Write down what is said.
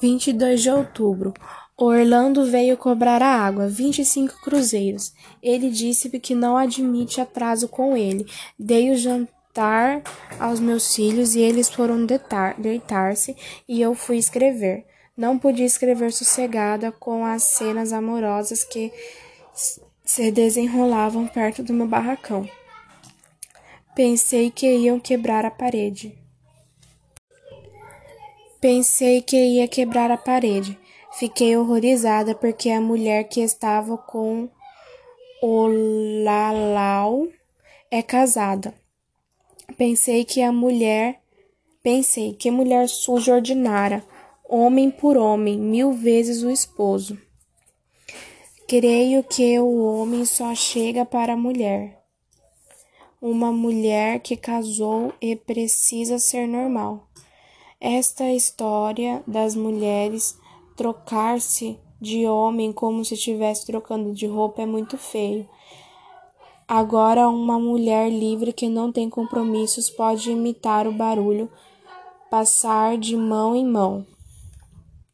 22 de outubro. Orlando veio cobrar a água, 25 cruzeiros. Ele disse que não admite atraso com ele. Dei o jantar aos meus filhos e eles foram deitar-se e eu fui escrever. Não podia escrever sossegada com as cenas amorosas que se desenrolavam perto do meu barracão. Pensei que iam quebrar a parede. Pensei que ia quebrar a parede. Fiquei horrorizada porque a mulher que estava com o Lalau é casada. Pensei que a mulher. Pensei que mulher suja ordinária, homem por homem, mil vezes o esposo. Creio que o homem só chega para a mulher. Uma mulher que casou e precisa ser normal. Esta história das mulheres trocar-se de homem como se estivesse trocando de roupa é muito feio. Agora, uma mulher livre que não tem compromissos pode imitar o barulho, passar de mão em mão.